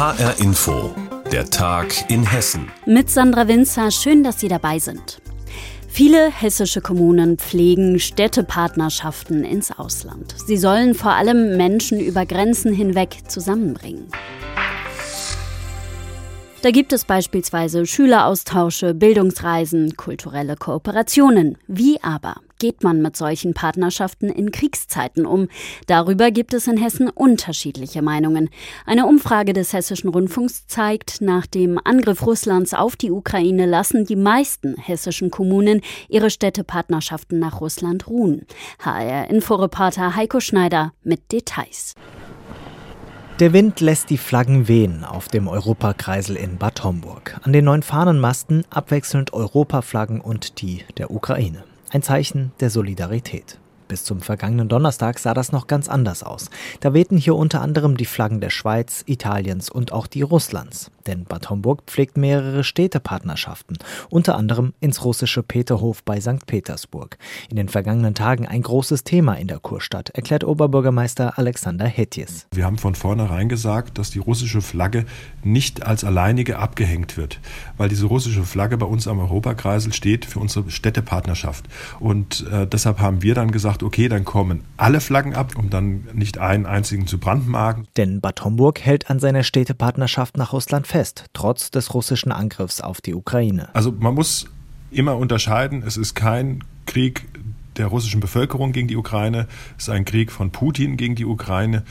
HR Info, der Tag in Hessen. Mit Sandra Winzer, schön, dass Sie dabei sind. Viele hessische Kommunen pflegen Städtepartnerschaften ins Ausland. Sie sollen vor allem Menschen über Grenzen hinweg zusammenbringen. Da gibt es beispielsweise Schüleraustausche, Bildungsreisen, kulturelle Kooperationen. Wie aber geht man mit solchen Partnerschaften in Kriegszeiten um? Darüber gibt es in Hessen unterschiedliche Meinungen. Eine Umfrage des Hessischen Rundfunks zeigt, nach dem Angriff Russlands auf die Ukraine lassen die meisten hessischen Kommunen ihre Städtepartnerschaften nach Russland ruhen. HR-Inforeporter Heiko Schneider mit Details. Der Wind lässt die Flaggen wehen auf dem Europakreisel in Bad Homburg. An den neun Fahnenmasten abwechselnd Europaflaggen und die der Ukraine. Ein Zeichen der Solidarität. Bis zum vergangenen Donnerstag sah das noch ganz anders aus. Da wehten hier unter anderem die Flaggen der Schweiz, Italiens und auch die Russlands. Denn Bad Homburg pflegt mehrere Städtepartnerschaften, unter anderem ins russische Peterhof bei St. Petersburg. In den vergangenen Tagen ein großes Thema in der Kurstadt, erklärt Oberbürgermeister Alexander Hetjes. Wir haben von vornherein gesagt, dass die russische Flagge nicht als alleinige abgehängt wird, weil diese russische Flagge bei uns am Europakreisel steht für unsere Städtepartnerschaft. Und äh, deshalb haben wir dann gesagt, okay, dann kommen alle Flaggen ab, um dann nicht einen einzigen zu brandmarken. Denn Bad Homburg hält an seiner Städtepartnerschaft nach Russland fest, trotz des russischen Angriffs auf die Ukraine. Also man muss immer unterscheiden, es ist kein Krieg der russischen Bevölkerung gegen die Ukraine, es ist ein Krieg von Putin gegen die Ukraine.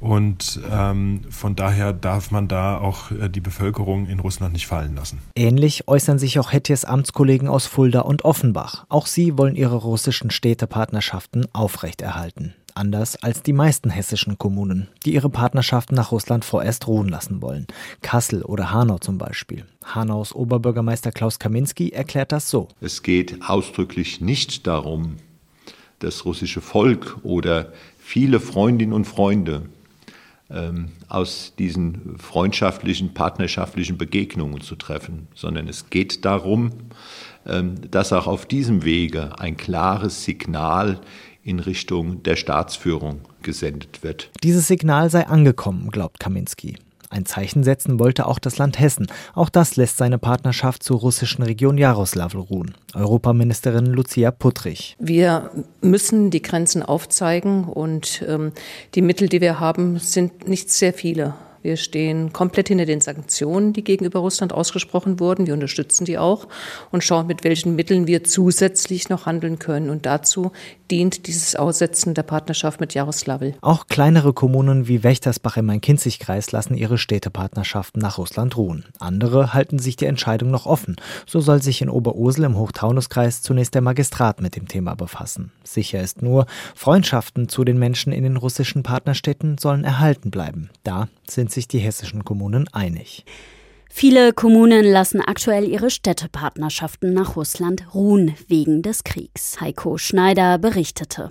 Und ähm, von daher darf man da auch äh, die Bevölkerung in Russland nicht fallen lassen. Ähnlich äußern sich auch Hetjes Amtskollegen aus Fulda und Offenbach. Auch sie wollen ihre russischen Städtepartnerschaften aufrechterhalten anders als die meisten hessischen Kommunen, die ihre Partnerschaften nach Russland vorerst ruhen lassen wollen. Kassel oder Hanau zum Beispiel. Hanaus Oberbürgermeister Klaus Kaminski erklärt das so. Es geht ausdrücklich nicht darum, das russische Volk oder viele Freundinnen und Freunde aus diesen freundschaftlichen, partnerschaftlichen Begegnungen zu treffen, sondern es geht darum, ähm, dass auch auf diesem Wege ein klares Signal in Richtung der Staatsführung gesendet wird. Dieses Signal sei angekommen, glaubt Kaminski. Ein Zeichen setzen wollte auch das Land Hessen. Auch das lässt seine Partnerschaft zur russischen Region Jaroslawl ruhen. Europaministerin Lucia Puttrich. Wir müssen die Grenzen aufzeigen und ähm, die Mittel, die wir haben, sind nicht sehr viele. Wir stehen komplett hinter den Sanktionen, die gegenüber Russland ausgesprochen wurden. Wir unterstützen die auch und schauen, mit welchen Mitteln wir zusätzlich noch handeln können. Und dazu dient dieses Aussetzen der Partnerschaft mit Jaroslawl. Auch kleinere Kommunen wie Wächtersbach im Main-Kinzig-Kreis lassen ihre Städtepartnerschaften nach Russland ruhen. Andere halten sich die Entscheidung noch offen. So soll sich in Oberursel im Hochtaunuskreis zunächst der Magistrat mit dem Thema befassen. Sicher ist nur, Freundschaften zu den Menschen in den russischen Partnerstädten sollen erhalten bleiben. Da sind sich die hessischen Kommunen einig. Viele Kommunen lassen aktuell ihre Städtepartnerschaften nach Russland ruhen wegen des Kriegs. Heiko Schneider berichtete.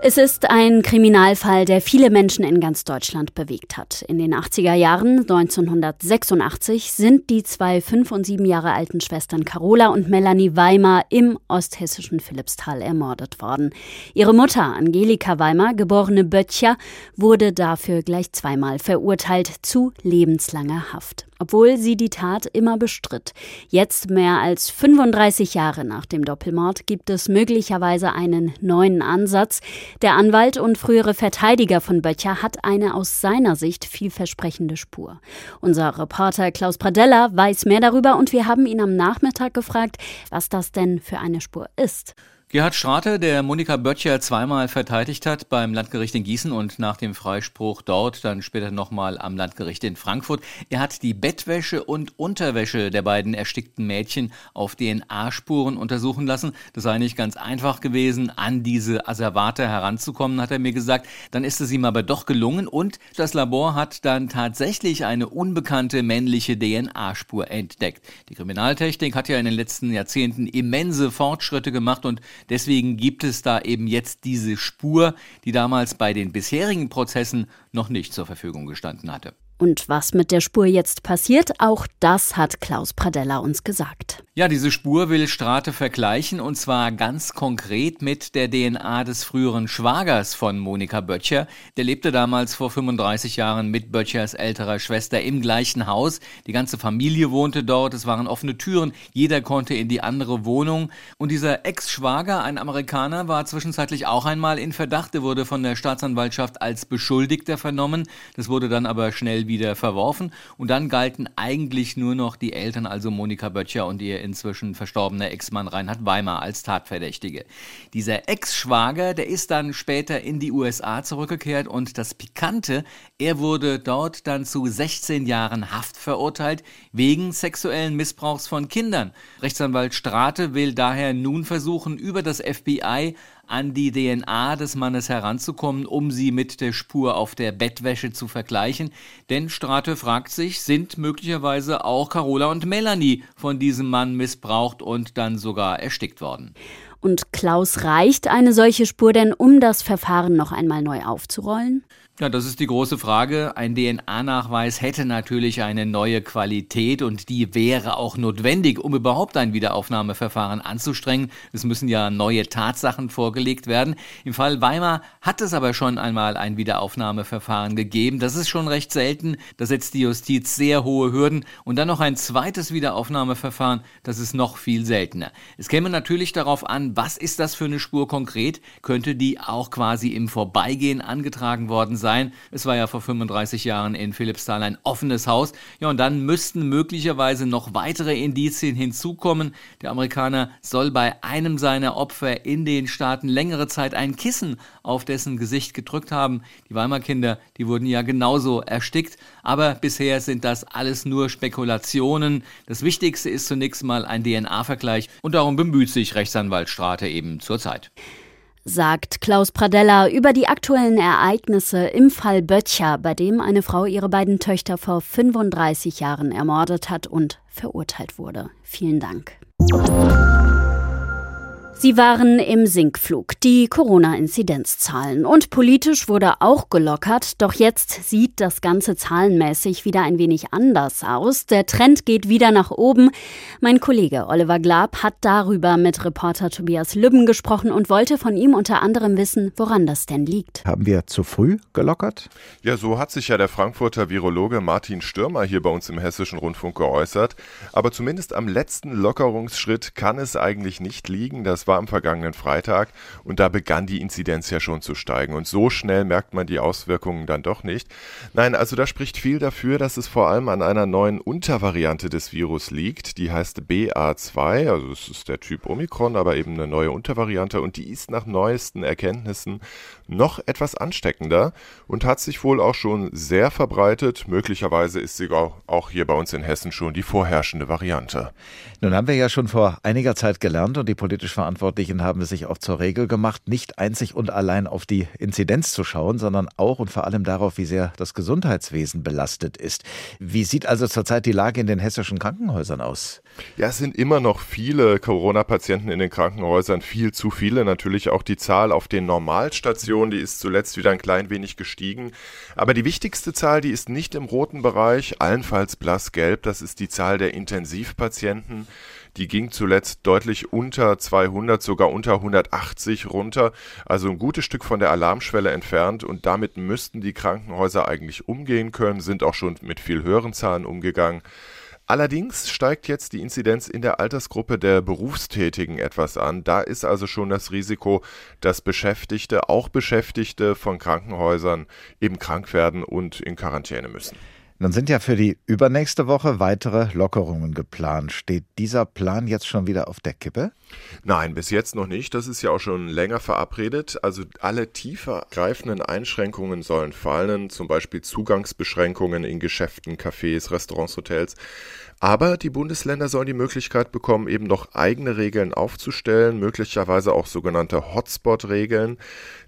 Es ist ein Kriminalfall, der viele Menschen in ganz Deutschland bewegt hat. In den 80er Jahren 1986 sind die zwei fünf und sieben Jahre alten Schwestern Carola und Melanie Weimar im osthessischen Philippsthal ermordet worden. Ihre Mutter Angelika Weimar, geborene Böttcher, wurde dafür gleich zweimal verurteilt zu lebenslanger Haft obwohl sie die Tat immer bestritt. Jetzt, mehr als 35 Jahre nach dem Doppelmord, gibt es möglicherweise einen neuen Ansatz. Der Anwalt und frühere Verteidiger von Böttcher hat eine aus seiner Sicht vielversprechende Spur. Unser Reporter Klaus Pradella weiß mehr darüber und wir haben ihn am Nachmittag gefragt, was das denn für eine Spur ist. Gerhard Strate, der Monika Böttcher zweimal verteidigt hat beim Landgericht in Gießen und nach dem Freispruch dort dann später nochmal am Landgericht in Frankfurt. Er hat die Bettwäsche und Unterwäsche der beiden erstickten Mädchen auf DNA-Spuren untersuchen lassen. Das sei nicht ganz einfach gewesen, an diese Asservate heranzukommen, hat er mir gesagt. Dann ist es ihm aber doch gelungen und das Labor hat dann tatsächlich eine unbekannte männliche DNA-Spur entdeckt. Die Kriminaltechnik hat ja in den letzten Jahrzehnten immense Fortschritte gemacht und Deswegen gibt es da eben jetzt diese Spur, die damals bei den bisherigen Prozessen noch nicht zur Verfügung gestanden hatte. Und was mit der Spur jetzt passiert, auch das hat Klaus Pradella uns gesagt. Ja, diese Spur will Strate vergleichen und zwar ganz konkret mit der DNA des früheren Schwagers von Monika Böttcher. Der lebte damals vor 35 Jahren mit Böttchers älterer Schwester im gleichen Haus. Die ganze Familie wohnte dort, es waren offene Türen, jeder konnte in die andere Wohnung. Und dieser Ex-Schwager, ein Amerikaner, war zwischenzeitlich auch einmal in Verdacht. Er wurde von der Staatsanwaltschaft als Beschuldigter vernommen. Das wurde dann aber schnell wieder verworfen. Und dann galten eigentlich nur noch die Eltern, also Monika Böttcher und ihr inzwischen verstorbener Ex-Mann Reinhard Weimar als Tatverdächtige. Dieser Ex-Schwager, der ist dann später in die USA zurückgekehrt und das Pikante, er wurde dort dann zu 16 Jahren Haft verurteilt wegen sexuellen Missbrauchs von Kindern. Rechtsanwalt Strate will daher nun versuchen, über das FBI an die DNA des Mannes heranzukommen, um sie mit der Spur auf der Bettwäsche zu vergleichen. Denn Strate fragt sich, sind möglicherweise auch Carola und Melanie von diesem Mann missbraucht und dann sogar erstickt worden? Und Klaus reicht eine solche Spur denn, um das Verfahren noch einmal neu aufzurollen? Ja, das ist die große Frage. Ein DNA-Nachweis hätte natürlich eine neue Qualität und die wäre auch notwendig, um überhaupt ein Wiederaufnahmeverfahren anzustrengen. Es müssen ja neue Tatsachen vorgelegt werden. Im Fall Weimar hat es aber schon einmal ein Wiederaufnahmeverfahren gegeben. Das ist schon recht selten. Da setzt die Justiz sehr hohe Hürden. Und dann noch ein zweites Wiederaufnahmeverfahren, das ist noch viel seltener. Es käme natürlich darauf an, was ist das für eine Spur konkret? Könnte die auch quasi im Vorbeigehen angetragen worden sein? Sein. Es war ja vor 35 Jahren in Philippsthal ein offenes Haus. Ja, und dann müssten möglicherweise noch weitere Indizien hinzukommen. Der Amerikaner soll bei einem seiner Opfer in den Staaten längere Zeit ein Kissen auf dessen Gesicht gedrückt haben. Die Weimar Kinder, die wurden ja genauso erstickt. Aber bisher sind das alles nur Spekulationen. Das Wichtigste ist zunächst mal ein DNA-Vergleich und darum bemüht sich Rechtsanwalt Strate eben zurzeit sagt Klaus Pradella über die aktuellen Ereignisse im Fall Böttcher, bei dem eine Frau ihre beiden Töchter vor 35 Jahren ermordet hat und verurteilt wurde. Vielen Dank. Sie waren im Sinkflug, die Corona-Inzidenzzahlen. Und politisch wurde auch gelockert. Doch jetzt sieht das Ganze zahlenmäßig wieder ein wenig anders aus. Der Trend geht wieder nach oben. Mein Kollege Oliver Glab hat darüber mit Reporter Tobias Lübben gesprochen und wollte von ihm unter anderem wissen, woran das denn liegt. Haben wir zu früh gelockert? Ja, so hat sich ja der Frankfurter Virologe Martin Stürmer hier bei uns im Hessischen Rundfunk geäußert. Aber zumindest am letzten Lockerungsschritt kann es eigentlich nicht liegen. Das war am vergangenen Freitag und da begann die Inzidenz ja schon zu steigen. Und so schnell merkt man die Auswirkungen dann doch nicht. Nein, also da spricht viel dafür, dass es vor allem an einer neuen Untervariante des Virus liegt, die heißt BA2, also es ist der Typ Omikron, aber eben eine neue Untervariante. Und die ist nach neuesten Erkenntnissen noch etwas ansteckender und hat sich wohl auch schon sehr verbreitet. Möglicherweise ist sie auch hier bei uns in Hessen schon die vorherrschende Variante. Nun haben wir ja schon vor einiger Zeit gelernt und die politisch Verantwortlichen haben es sich auch zur Regel gemacht, nicht einzig und allein auf die Inzidenz zu schauen, sondern auch und vor allem darauf, wie sehr das Gesundheitswesen belastet ist. Wie sieht also zurzeit die Lage in den hessischen Krankenhäusern aus? Ja, es sind immer noch viele Corona-Patienten in den Krankenhäusern, viel zu viele. Natürlich auch die Zahl auf den Normalstationen, die ist zuletzt wieder ein klein wenig gestiegen. Aber die wichtigste Zahl, die ist nicht im roten Bereich, allenfalls blassgelb. Das ist die Zahl der Intensivpatienten. Die ging zuletzt deutlich unter 200, sogar unter 180 runter. Also ein gutes Stück von der Alarmschwelle entfernt. Und damit müssten die Krankenhäuser eigentlich umgehen können, sind auch schon mit viel höheren Zahlen umgegangen. Allerdings steigt jetzt die Inzidenz in der Altersgruppe der Berufstätigen etwas an. Da ist also schon das Risiko, dass Beschäftigte, auch Beschäftigte von Krankenhäusern eben krank werden und in Quarantäne müssen. Nun sind ja für die übernächste Woche weitere Lockerungen geplant. Steht dieser Plan jetzt schon wieder auf der Kippe? Nein, bis jetzt noch nicht. Das ist ja auch schon länger verabredet. Also alle tiefer greifenden Einschränkungen sollen fallen, zum Beispiel Zugangsbeschränkungen in Geschäften, Cafés, Restaurants, Hotels. Aber die Bundesländer sollen die Möglichkeit bekommen, eben noch eigene Regeln aufzustellen, möglicherweise auch sogenannte Hotspot-Regeln.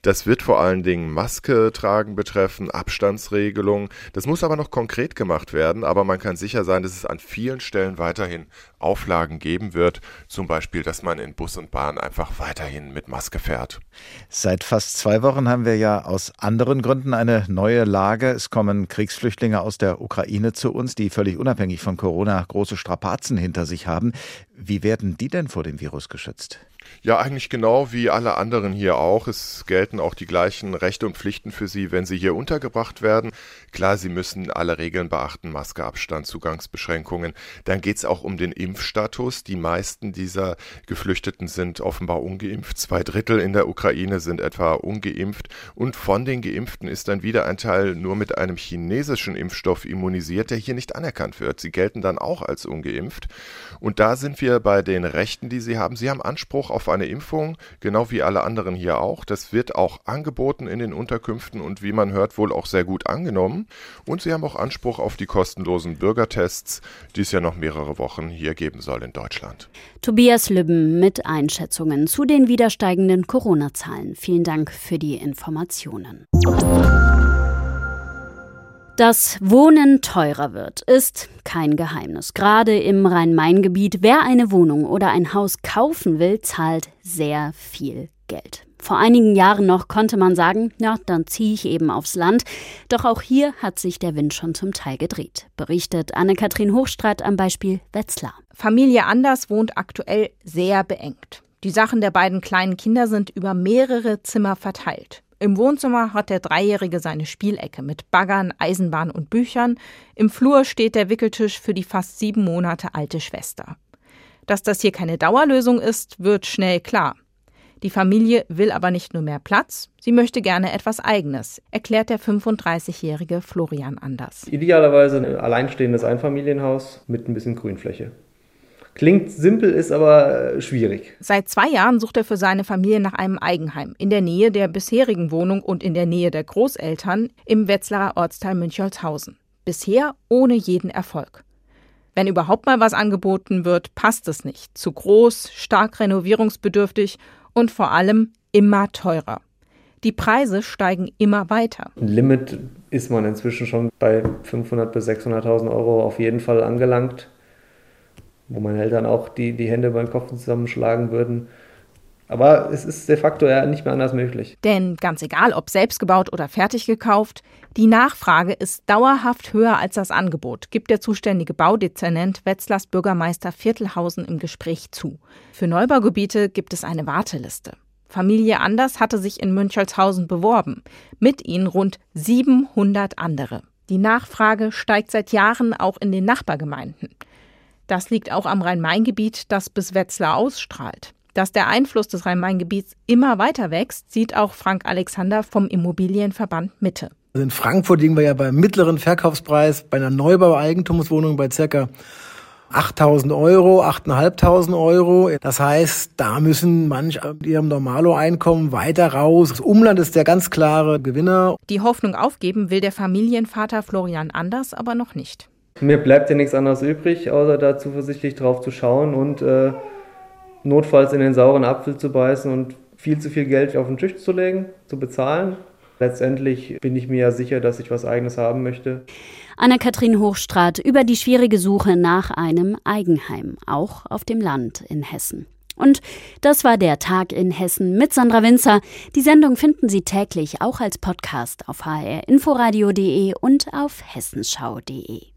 Das wird vor allen Dingen Maske tragen betreffen, Abstandsregelungen. Das muss aber noch konkret konkret gemacht werden, aber man kann sicher sein, dass es an vielen Stellen weiterhin Auflagen geben wird, zum Beispiel, dass man in Bus und Bahn einfach weiterhin mit Maske fährt. Seit fast zwei Wochen haben wir ja aus anderen Gründen eine neue Lage. Es kommen Kriegsflüchtlinge aus der Ukraine zu uns, die völlig unabhängig von Corona große Strapazen hinter sich haben. Wie werden die denn vor dem Virus geschützt? Ja, eigentlich genau wie alle anderen hier auch. Es gelten auch die gleichen Rechte und Pflichten für sie, wenn sie hier untergebracht werden. Klar, sie müssen alle Regeln beachten, Maske, Abstand, Zugangsbeschränkungen. Dann geht es auch um den Impfstatus. Die meisten dieser Geflüchteten sind offenbar ungeimpft. Zwei Drittel in der Ukraine sind etwa ungeimpft. Und von den Geimpften ist dann wieder ein Teil nur mit einem chinesischen Impfstoff immunisiert, der hier nicht anerkannt wird. Sie gelten dann auch als ungeimpft. Und da sind wir bei den Rechten, die sie haben. Sie haben Anspruch auf eine Impfung, genau wie alle anderen hier auch. Das wird auch angeboten in den Unterkünften und wie man hört, wohl auch sehr gut angenommen. Und sie haben auch Anspruch auf die kostenlosen Bürgertests, die es ja noch mehrere Wochen hier geben soll in Deutschland. Tobias Lübben mit Einschätzungen zu den wieder steigenden Corona-Zahlen. Vielen Dank für die Informationen. Dass Wohnen teurer wird, ist kein Geheimnis. Gerade im Rhein-Main-Gebiet, wer eine Wohnung oder ein Haus kaufen will, zahlt sehr viel Geld. Vor einigen Jahren noch konnte man sagen, ja, dann ziehe ich eben aufs Land. Doch auch hier hat sich der Wind schon zum Teil gedreht, berichtet Anne-Kathrin Hochstrat am Beispiel Wetzlar. Familie Anders wohnt aktuell sehr beengt. Die Sachen der beiden kleinen Kinder sind über mehrere Zimmer verteilt. Im Wohnzimmer hat der Dreijährige seine Spielecke mit Baggern, Eisenbahn und Büchern. Im Flur steht der Wickeltisch für die fast sieben Monate alte Schwester. Dass das hier keine Dauerlösung ist, wird schnell klar. Die Familie will aber nicht nur mehr Platz, sie möchte gerne etwas Eigenes, erklärt der 35-jährige Florian Anders. Idealerweise ein alleinstehendes Einfamilienhaus mit ein bisschen Grünfläche. Klingt simpel, ist aber äh, schwierig. Seit zwei Jahren sucht er für seine Familie nach einem Eigenheim in der Nähe der bisherigen Wohnung und in der Nähe der Großeltern im Wetzlarer Ortsteil Münchholzhausen. Bisher ohne jeden Erfolg. Wenn überhaupt mal was angeboten wird, passt es nicht. Zu groß, stark renovierungsbedürftig und vor allem immer teurer. Die Preise steigen immer weiter. Limit ist man inzwischen schon bei 500.000 bis 600.000 Euro auf jeden Fall angelangt wo meine Eltern auch die, die Hände beim Kopf zusammenschlagen würden. Aber es ist de facto ja nicht mehr anders möglich. Denn ganz egal, ob selbst gebaut oder fertig gekauft, die Nachfrage ist dauerhaft höher als das Angebot, gibt der zuständige Baudezernent Wetzlers Bürgermeister Viertelhausen im Gespräch zu. Für Neubaugebiete gibt es eine Warteliste. Familie Anders hatte sich in Münchholzhausen beworben, mit ihnen rund 700 andere. Die Nachfrage steigt seit Jahren auch in den Nachbargemeinden. Das liegt auch am Rhein-Main-Gebiet, das bis Wetzlar ausstrahlt. Dass der Einfluss des Rhein-Main-Gebiets immer weiter wächst, sieht auch Frank Alexander vom Immobilienverband Mitte. Also in Frankfurt liegen wir ja beim mittleren Verkaufspreis bei einer Neubau-Eigentumswohnung bei circa 8.000 Euro, 8.500 Euro. Das heißt, da müssen manch mit ihrem Normalo-Einkommen weiter raus. Das Umland ist der ganz klare Gewinner. Die Hoffnung aufgeben will der Familienvater Florian Anders aber noch nicht. Mir bleibt ja nichts anderes übrig, außer da zuversichtlich drauf zu schauen und äh, notfalls in den sauren Apfel zu beißen und viel zu viel Geld auf den Tisch zu legen, zu bezahlen. Letztendlich bin ich mir ja sicher, dass ich was Eigenes haben möchte. Anna-Kathrin Hochstrat über die schwierige Suche nach einem Eigenheim, auch auf dem Land in Hessen. Und das war der Tag in Hessen mit Sandra Winzer. Die Sendung finden Sie täglich auch als Podcast auf hrinforadio.de und auf hessenschau.de.